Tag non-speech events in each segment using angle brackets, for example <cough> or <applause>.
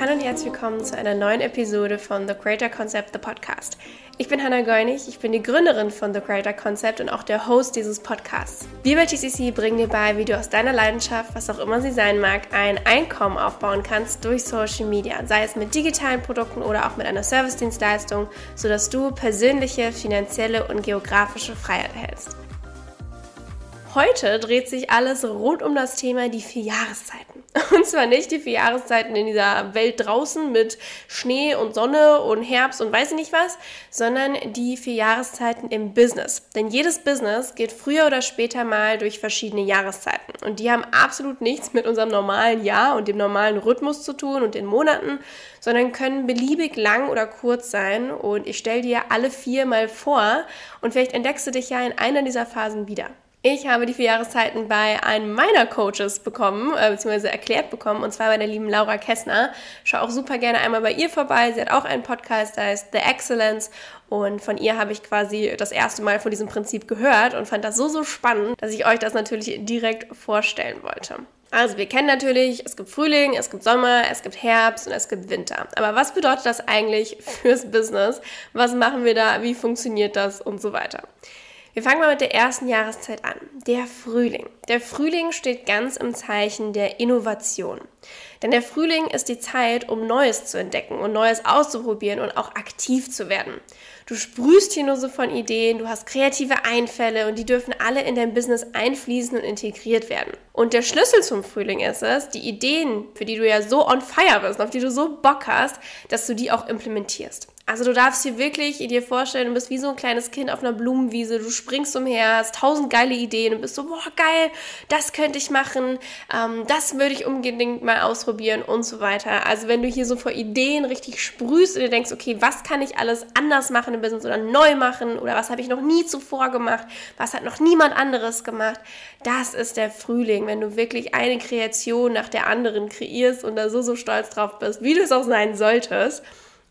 Hallo und herzlich willkommen zu einer neuen Episode von The Creator Concept, the Podcast. Ich bin Hannah Geunig, ich bin die Gründerin von The Creator Concept und auch der Host dieses Podcasts. Wir bei TCC bringen dir bei, wie du aus deiner Leidenschaft, was auch immer sie sein mag, ein Einkommen aufbauen kannst durch Social Media, sei es mit digitalen Produkten oder auch mit einer Servicedienstleistung, sodass du persönliche, finanzielle und geografische Freiheit erhältst. Heute dreht sich alles rund um das Thema die vier Jahreszeiten. <laughs> Und zwar nicht die vier Jahreszeiten in dieser Welt draußen mit Schnee und Sonne und Herbst und weiß ich nicht was, sondern die vier Jahreszeiten im Business. Denn jedes Business geht früher oder später mal durch verschiedene Jahreszeiten. Und die haben absolut nichts mit unserem normalen Jahr und dem normalen Rhythmus zu tun und den Monaten, sondern können beliebig lang oder kurz sein. Und ich stelle dir alle vier mal vor und vielleicht entdeckst du dich ja in einer dieser Phasen wieder. Ich habe die vier Jahreszeiten bei einem meiner Coaches bekommen, äh, beziehungsweise erklärt bekommen, und zwar bei der lieben Laura Kessner. Schau auch super gerne einmal bei ihr vorbei. Sie hat auch einen Podcast, der heißt The Excellence. Und von ihr habe ich quasi das erste Mal von diesem Prinzip gehört und fand das so, so spannend, dass ich euch das natürlich direkt vorstellen wollte. Also wir kennen natürlich, es gibt Frühling, es gibt Sommer, es gibt Herbst und es gibt Winter. Aber was bedeutet das eigentlich fürs Business? Was machen wir da? Wie funktioniert das und so weiter? Wir fangen mal mit der ersten Jahreszeit an, der Frühling. Der Frühling steht ganz im Zeichen der Innovation. Denn der Frühling ist die Zeit, um Neues zu entdecken und Neues auszuprobieren und auch aktiv zu werden. Du sprühst hier nur so von Ideen, du hast kreative Einfälle und die dürfen alle in dein Business einfließen und integriert werden. Und der Schlüssel zum Frühling ist es, die Ideen, für die du ja so on fire bist, auf die du so Bock hast, dass du die auch implementierst. Also du darfst dir wirklich dir vorstellen, du bist wie so ein kleines Kind auf einer Blumenwiese, du springst umher, hast tausend geile Ideen und bist so, boah, geil, das könnte ich machen, ähm, das würde ich unbedingt mal ausprobieren und so weiter. Also wenn du hier so vor Ideen richtig sprühst und dir denkst, okay, was kann ich alles anders machen im Business oder neu machen oder was habe ich noch nie zuvor gemacht, was hat noch niemand anderes gemacht, das ist der Frühling, wenn du wirklich eine Kreation nach der anderen kreierst und da so, so stolz drauf bist, wie du es auch sein solltest.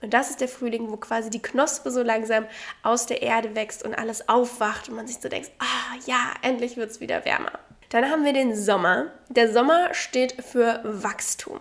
Und das ist der Frühling, wo quasi die Knospe so langsam aus der Erde wächst und alles aufwacht und man sich so denkt, ah ja, endlich wird es wieder wärmer. Dann haben wir den Sommer. Der Sommer steht für Wachstum.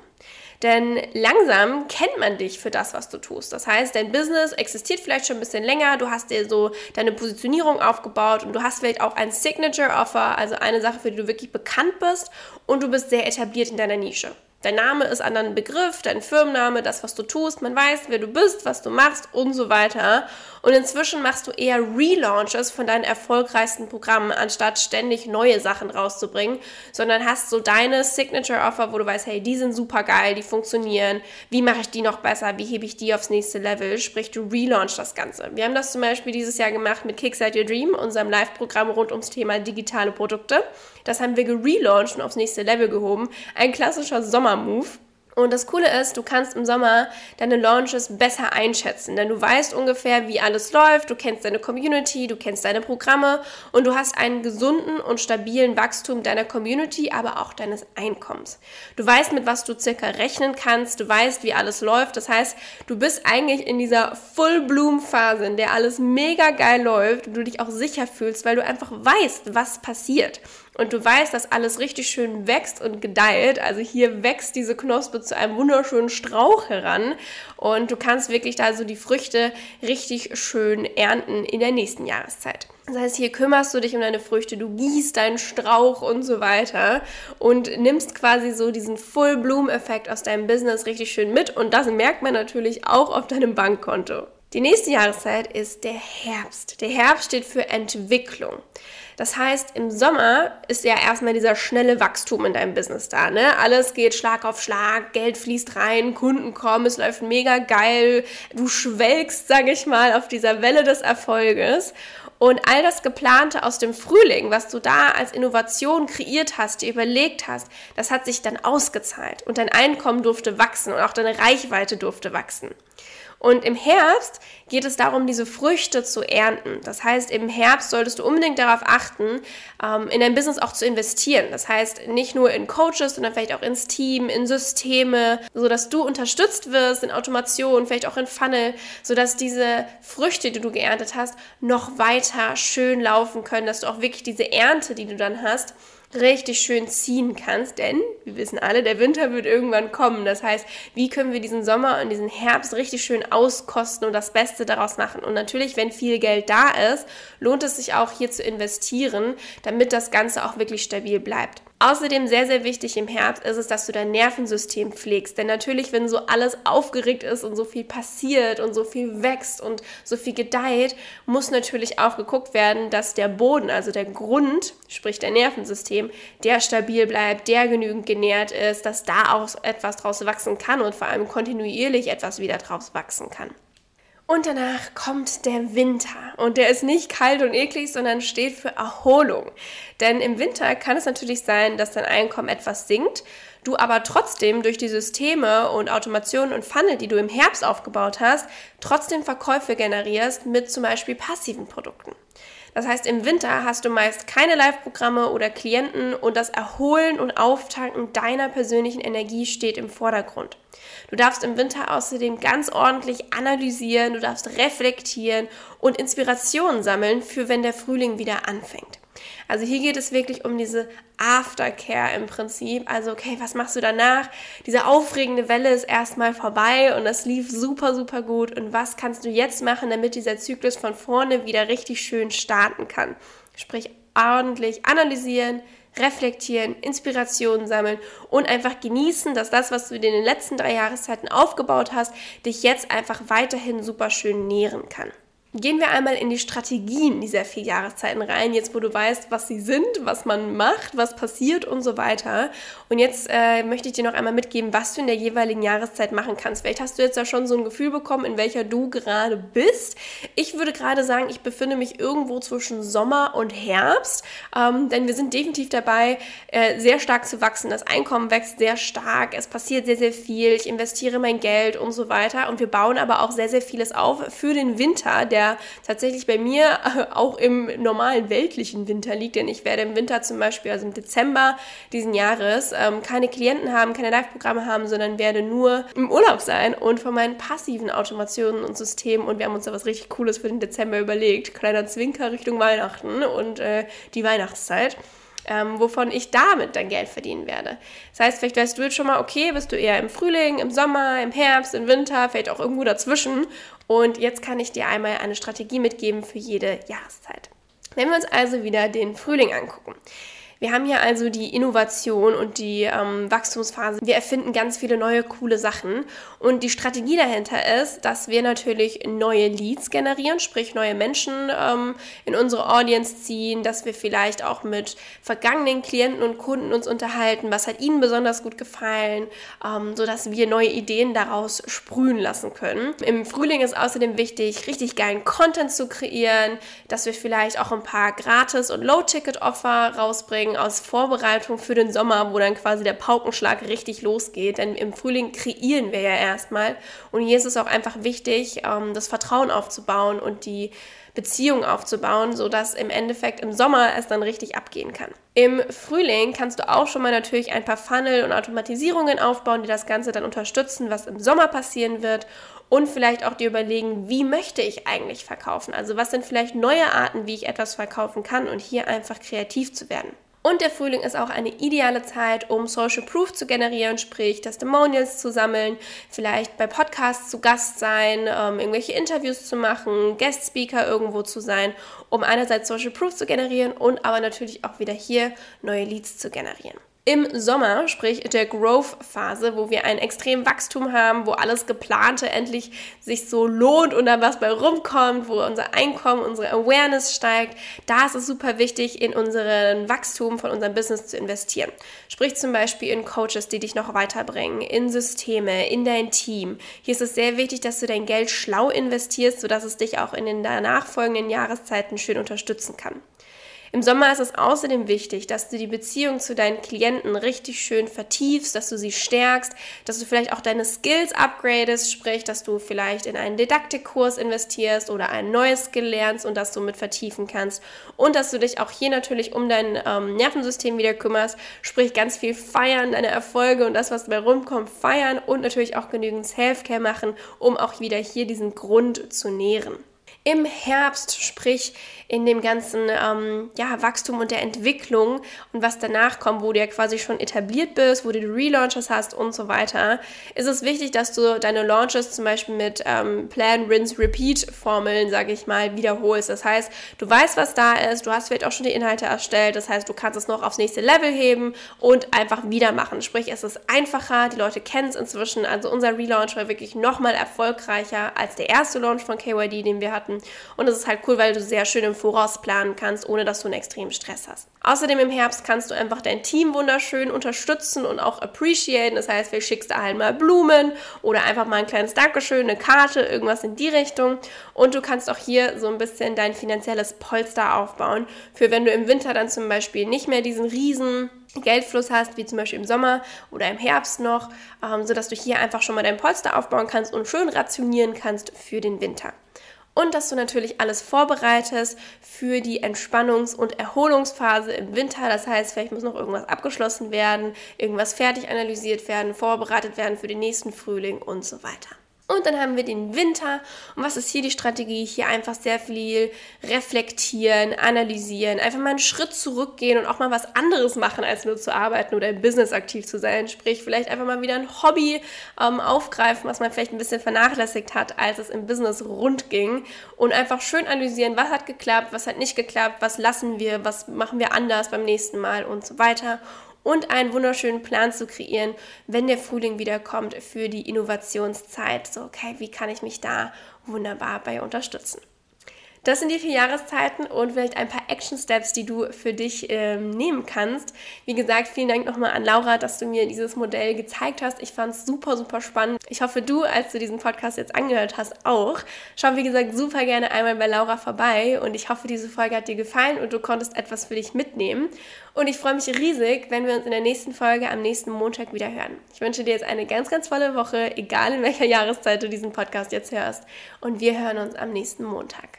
Denn langsam kennt man dich für das, was du tust. Das heißt, dein Business existiert vielleicht schon ein bisschen länger, du hast dir so deine Positionierung aufgebaut und du hast vielleicht auch ein Signature Offer, also eine Sache, für die du wirklich bekannt bist und du bist sehr etabliert in deiner Nische. Dein Name ist an deinem Begriff, dein Firmenname, das, was du tust. Man weiß, wer du bist, was du machst und so weiter. Und inzwischen machst du eher Relaunches von deinen erfolgreichsten Programmen, anstatt ständig neue Sachen rauszubringen, sondern hast so deine Signature Offer, wo du weißt, hey, die sind super geil, die funktionieren. Wie mache ich die noch besser? Wie hebe ich die aufs nächste Level? Sprich, du relaunch das Ganze. Wir haben das zum Beispiel dieses Jahr gemacht mit Kickstart Your Dream, unserem Live-Programm rund ums Thema digitale Produkte. Das haben wir gelauncht und aufs nächste Level gehoben. Ein klassischer Sommermove. Und das Coole ist, du kannst im Sommer deine Launches besser einschätzen, denn du weißt ungefähr, wie alles läuft, du kennst deine Community, du kennst deine Programme und du hast einen gesunden und stabilen Wachstum deiner Community, aber auch deines Einkommens. Du weißt, mit was du circa rechnen kannst, du weißt, wie alles läuft. Das heißt, du bist eigentlich in dieser Full-Bloom-Phase, in der alles mega geil läuft und du dich auch sicher fühlst, weil du einfach weißt, was passiert und du weißt, dass alles richtig schön wächst und gedeiht. Also hier wächst diese Knospe zu einem wunderschönen Strauch heran und du kannst wirklich da so die Früchte richtig schön ernten in der nächsten Jahreszeit. Das heißt, hier kümmerst du dich um deine Früchte, du gießt deinen Strauch und so weiter und nimmst quasi so diesen Full-Bloom-Effekt aus deinem Business richtig schön mit und das merkt man natürlich auch auf deinem Bankkonto. Die nächste Jahreszeit ist der Herbst. Der Herbst steht für Entwicklung. Das heißt, im Sommer ist ja erstmal dieser schnelle Wachstum in deinem Business da. Ne? Alles geht Schlag auf Schlag, Geld fließt rein, Kunden kommen, es läuft mega geil. Du schwelgst, sage ich mal, auf dieser Welle des Erfolges. Und all das Geplante aus dem Frühling, was du da als Innovation kreiert hast, dir überlegt hast, das hat sich dann ausgezahlt. Und dein Einkommen durfte wachsen und auch deine Reichweite durfte wachsen. Und im Herbst geht es darum, diese Früchte zu ernten. Das heißt, im Herbst solltest du unbedingt darauf achten, ähm, in dein Business auch zu investieren. Das heißt, nicht nur in Coaches, sondern vielleicht auch ins Team, in Systeme, sodass du unterstützt wirst, in Automation, vielleicht auch in Funnel, sodass diese Früchte, die du geerntet hast, noch weiter schön laufen können, dass du auch wirklich diese Ernte, die du dann hast, richtig schön ziehen kannst, denn wir wissen alle, der Winter wird irgendwann kommen. Das heißt, wie können wir diesen Sommer und diesen Herbst richtig schön auskosten und das Beste daraus machen? Und natürlich, wenn viel Geld da ist, lohnt es sich auch hier zu investieren, damit das Ganze auch wirklich stabil bleibt. Außerdem sehr, sehr wichtig im Herbst ist es, dass du dein Nervensystem pflegst. Denn natürlich, wenn so alles aufgeregt ist und so viel passiert und so viel wächst und so viel gedeiht, muss natürlich auch geguckt werden, dass der Boden, also der Grund, sprich der Nervensystem, der stabil bleibt, der genügend genährt ist, dass da auch etwas draus wachsen kann und vor allem kontinuierlich etwas wieder draus wachsen kann. Und danach kommt der Winter. Und der ist nicht kalt und eklig, sondern steht für Erholung. Denn im Winter kann es natürlich sein, dass dein Einkommen etwas sinkt, du aber trotzdem durch die Systeme und Automation und Funnel, die du im Herbst aufgebaut hast, trotzdem Verkäufe generierst mit zum Beispiel passiven Produkten. Das heißt, im Winter hast du meist keine Live-Programme oder Klienten und das Erholen und Auftanken deiner persönlichen Energie steht im Vordergrund. Du darfst im Winter außerdem ganz ordentlich analysieren, du darfst reflektieren und Inspirationen sammeln für wenn der Frühling wieder anfängt. Also hier geht es wirklich um diese Aftercare im Prinzip. Also, okay, was machst du danach? Diese aufregende Welle ist erstmal vorbei und das lief super, super gut. Und was kannst du jetzt machen, damit dieser Zyklus von vorne wieder richtig schön starten kann? Sprich, ordentlich analysieren, reflektieren, Inspirationen sammeln und einfach genießen, dass das, was du in den letzten drei Jahreszeiten aufgebaut hast, dich jetzt einfach weiterhin super schön nähren kann. Gehen wir einmal in die Strategien dieser vier Jahreszeiten rein, jetzt wo du weißt, was sie sind, was man macht, was passiert und so weiter. Und jetzt äh, möchte ich dir noch einmal mitgeben, was du in der jeweiligen Jahreszeit machen kannst. Vielleicht hast du jetzt ja schon so ein Gefühl bekommen, in welcher du gerade bist. Ich würde gerade sagen, ich befinde mich irgendwo zwischen Sommer und Herbst, ähm, denn wir sind definitiv dabei, äh, sehr stark zu wachsen. Das Einkommen wächst sehr stark, es passiert sehr, sehr viel, ich investiere mein Geld und so weiter. Und wir bauen aber auch sehr, sehr vieles auf für den Winter, der der tatsächlich bei mir äh, auch im normalen weltlichen Winter liegt, denn ich werde im Winter zum Beispiel, also im Dezember diesen Jahres, ähm, keine Klienten haben, keine Live-Programme haben, sondern werde nur im Urlaub sein und von meinen passiven Automationen und Systemen. Und wir haben uns da was richtig Cooles für den Dezember überlegt. Kleiner Zwinker Richtung Weihnachten und äh, die Weihnachtszeit ähm, wovon ich damit dann Geld verdienen werde. Das heißt, vielleicht weißt du jetzt schon mal, okay, bist du eher im Frühling, im Sommer, im Herbst, im Winter, vielleicht auch irgendwo dazwischen. Und jetzt kann ich dir einmal eine Strategie mitgeben für jede Jahreszeit. Wenn wir uns also wieder den Frühling angucken. Wir haben hier also die Innovation und die ähm, Wachstumsphase. Wir erfinden ganz viele neue coole Sachen. Und die Strategie dahinter ist, dass wir natürlich neue Leads generieren, sprich neue Menschen ähm, in unsere Audience ziehen, dass wir vielleicht auch mit vergangenen Klienten und Kunden uns unterhalten, was hat ihnen besonders gut gefallen, ähm, sodass wir neue Ideen daraus sprühen lassen können. Im Frühling ist außerdem wichtig, richtig geilen Content zu kreieren, dass wir vielleicht auch ein paar Gratis- und Low-Ticket-Offer rausbringen Deswegen aus Vorbereitung für den Sommer, wo dann quasi der Paukenschlag richtig losgeht. Denn im Frühling kreieren wir ja erstmal. Und hier ist es auch einfach wichtig, ähm, das Vertrauen aufzubauen und die Beziehung aufzubauen, sodass im Endeffekt im Sommer es dann richtig abgehen kann. Im Frühling kannst du auch schon mal natürlich ein paar Funnel und Automatisierungen aufbauen, die das Ganze dann unterstützen, was im Sommer passieren wird und vielleicht auch dir überlegen, wie möchte ich eigentlich verkaufen? Also was sind vielleicht neue Arten, wie ich etwas verkaufen kann und hier einfach kreativ zu werden. Und der Frühling ist auch eine ideale Zeit, um Social Proof zu generieren, sprich Testimonials zu sammeln, vielleicht bei Podcasts zu Gast sein, ähm, irgendwelche Interviews zu machen, Guest Speaker irgendwo zu sein, um einerseits Social Proof zu generieren und aber natürlich auch wieder hier neue Leads zu generieren im Sommer, sprich der Growth-Phase, wo wir ein extrem Wachstum haben, wo alles Geplante endlich sich so lohnt und dann was bei rumkommt, wo unser Einkommen, unsere Awareness steigt, da ist es super wichtig, in unseren Wachstum von unserem Business zu investieren. Sprich zum Beispiel in Coaches, die dich noch weiterbringen, in Systeme, in dein Team. Hier ist es sehr wichtig, dass du dein Geld schlau investierst, sodass es dich auch in den danach folgenden Jahreszeiten schön unterstützen kann. Im Sommer ist es außerdem wichtig, dass du die Beziehung zu deinen Klienten richtig schön vertiefst, dass du sie stärkst, dass du vielleicht auch deine Skills upgradest, sprich, dass du vielleicht in einen Didaktikkurs investierst oder ein neues Skill lernst und das somit vertiefen kannst. Und dass du dich auch hier natürlich um dein ähm, Nervensystem wieder kümmerst, sprich ganz viel feiern, deine Erfolge und das, was dabei rumkommt, feiern und natürlich auch genügend Self-Care machen, um auch wieder hier diesen Grund zu nähren im Herbst, sprich in dem ganzen ähm, ja, Wachstum und der Entwicklung und was danach kommt, wo du ja quasi schon etabliert bist, wo du die Relaunches hast und so weiter, ist es wichtig, dass du deine Launches zum Beispiel mit ähm, Plan, Rinse, Repeat Formeln, sage ich mal, wiederholst. Das heißt, du weißt, was da ist, du hast vielleicht auch schon die Inhalte erstellt, das heißt, du kannst es noch aufs nächste Level heben und einfach wieder machen. Sprich, es ist einfacher, die Leute kennen es inzwischen. Also unser Relaunch war wirklich nochmal erfolgreicher als der erste Launch von KYD, den wir hatten. Und es ist halt cool, weil du sehr schön im Voraus planen kannst, ohne dass du einen extremen Stress hast. Außerdem im Herbst kannst du einfach dein Team wunderschön unterstützen und auch appreciaten. Das heißt, vielleicht schickst du allen mal Blumen oder einfach mal ein kleines Dankeschön, eine Karte, irgendwas in die Richtung. Und du kannst auch hier so ein bisschen dein finanzielles Polster aufbauen, für wenn du im Winter dann zum Beispiel nicht mehr diesen riesen Geldfluss hast, wie zum Beispiel im Sommer oder im Herbst noch, ähm, sodass du hier einfach schon mal dein Polster aufbauen kannst und schön rationieren kannst für den Winter und dass du natürlich alles vorbereitest für die Entspannungs- und Erholungsphase im Winter. Das heißt, vielleicht muss noch irgendwas abgeschlossen werden, irgendwas fertig analysiert werden, vorbereitet werden für den nächsten Frühling und so weiter. Und dann haben wir den Winter. Und was ist hier die Strategie? Hier einfach sehr viel reflektieren, analysieren, einfach mal einen Schritt zurückgehen und auch mal was anderes machen, als nur zu arbeiten oder im Business aktiv zu sein. Sprich, vielleicht einfach mal wieder ein Hobby ähm, aufgreifen, was man vielleicht ein bisschen vernachlässigt hat, als es im Business rund ging. Und einfach schön analysieren, was hat geklappt, was hat nicht geklappt, was lassen wir, was machen wir anders beim nächsten Mal und so weiter und einen wunderschönen Plan zu kreieren, wenn der Frühling wiederkommt für die Innovationszeit. So, okay, wie kann ich mich da wunderbar bei unterstützen? Das sind die vier Jahreszeiten und vielleicht ein paar Action Steps, die du für dich ähm, nehmen kannst. Wie gesagt, vielen Dank nochmal an Laura, dass du mir dieses Modell gezeigt hast. Ich fand es super, super spannend. Ich hoffe, du, als du diesen Podcast jetzt angehört hast, auch. Schau, wie gesagt, super gerne einmal bei Laura vorbei und ich hoffe, diese Folge hat dir gefallen und du konntest etwas für dich mitnehmen. Und ich freue mich riesig, wenn wir uns in der nächsten Folge am nächsten Montag wieder hören. Ich wünsche dir jetzt eine ganz, ganz tolle Woche, egal in welcher Jahreszeit du diesen Podcast jetzt hörst. Und wir hören uns am nächsten Montag.